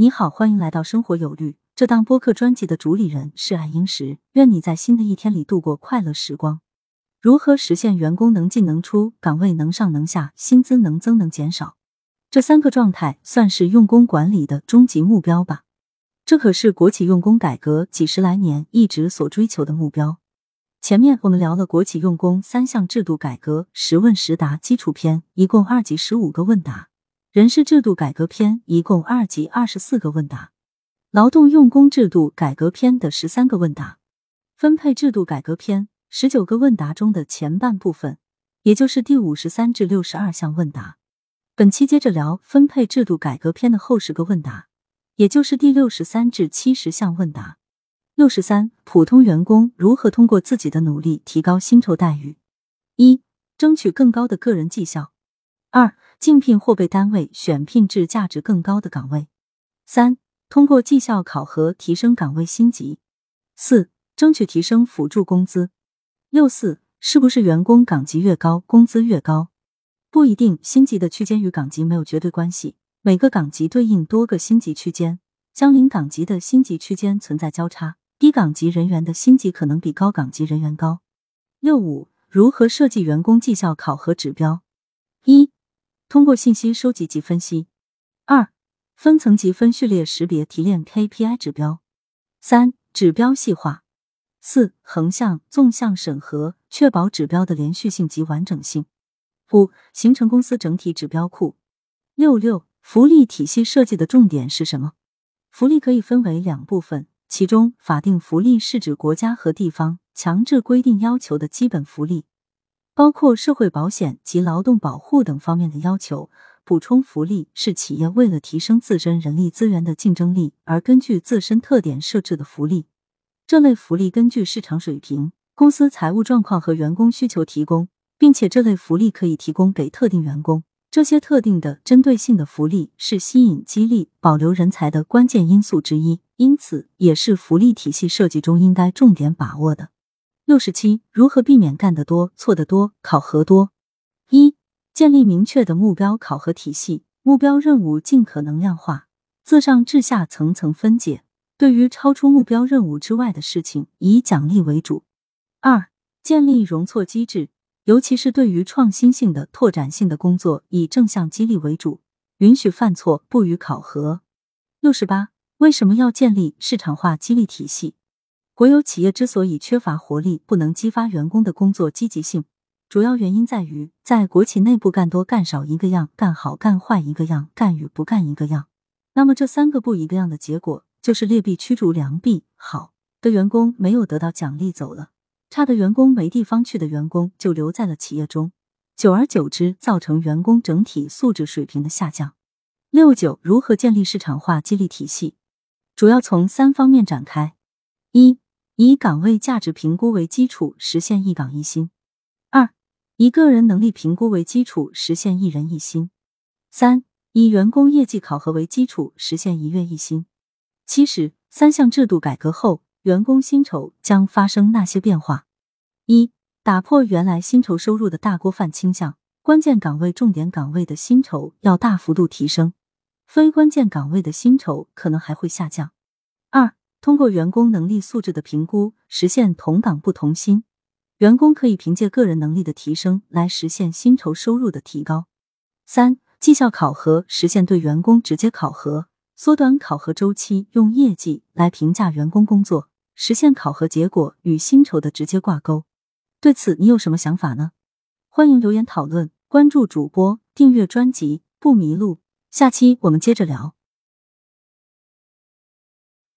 你好，欢迎来到生活有律。这档播客专辑的主理人是爱英石。愿你在新的一天里度过快乐时光。如何实现员工能进能出、岗位能上能下、薪资能增能减少？这三个状态算是用工管理的终极目标吧？这可是国企用工改革几十来年一直所追求的目标。前面我们聊了国企用工三项制度改革十问十答基础篇，一共二级十五个问答。人事制度改革篇一共二级二十四个问答，劳动用工制度改革篇的十三个问答，分配制度改革篇十九个问答中的前半部分，也就是第五十三至六十二项问答。本期接着聊分配制度改革篇的后十个问答，也就是第六十三至七十项问答。六十三，普通员工如何通过自己的努力提高薪酬待遇？一，争取更高的个人绩效。二。竞聘或被单位选聘至价值更高的岗位。三、通过绩效考核提升岗位薪级。四、争取提升辅助工资。六四，是不是员工岗级越高，工资越高？不一定，薪级的区间与岗级没有绝对关系。每个岗级对应多个薪级区间，相邻岗级的薪级区间存在交叉，低岗级人员的薪级可能比高岗级人员高。六五，如何设计员工绩效考核指标？一。通过信息收集及分析，二分层级分序列识别提炼 KPI 指标，三指标细化，四横向纵向审核，确保指标的连续性及完整性，五形成公司整体指标库。六六福利体系设计的重点是什么？福利可以分为两部分，其中法定福利是指国家和地方强制规定要求的基本福利。包括社会保险及劳动保护等方面的要求，补充福利是企业为了提升自身人力资源的竞争力而根据自身特点设置的福利。这类福利根据市场水平、公司财务状况和员工需求提供，并且这类福利可以提供给特定员工。这些特定的针对性的福利是吸引、激励、保留人才的关键因素之一，因此也是福利体系设计中应该重点把握的。六十七，如何避免干得多、错得多、考核多？一、建立明确的目标考核体系，目标任务尽可能量化，自上至下层层分解。对于超出目标任务之外的事情，以奖励为主。二、建立容错机制，尤其是对于创新性的、拓展性的工作，以正向激励为主，允许犯错，不予考核。六十八，为什么要建立市场化激励体系？国有企业之所以缺乏活力，不能激发员工的工作积极性，主要原因在于在国企内部干多干少一个样，干好干坏一个样，干与不干一个样。那么这三个不一个样的结果，就是劣币驱逐良币，好的员工没有得到奖励走了，差的员工没地方去的员工就留在了企业中，久而久之造成员工整体素质水平的下降。六九如何建立市场化激励体系？主要从三方面展开：一。以岗位价值评估为基础，实现一岗一薪；二，以个人能力评估为基础，实现一人一薪；三，以员工业绩考核为基础，实现一月一薪。其实，三项制度改革后，员工薪酬将发生哪些变化？一、打破原来薪酬收入的大锅饭倾向，关键岗位、重点岗位的薪酬要大幅度提升，非关键岗位的薪酬可能还会下降。二。通过员工能力素质的评估，实现同岗不同薪。员工可以凭借个人能力的提升来实现薪酬收入的提高。三、绩效考核实现对员工直接考核，缩短考核周期，用业绩来评价员工工作，实现考核结果与薪酬的直接挂钩。对此，你有什么想法呢？欢迎留言讨论，关注主播，订阅专辑，不迷路。下期我们接着聊。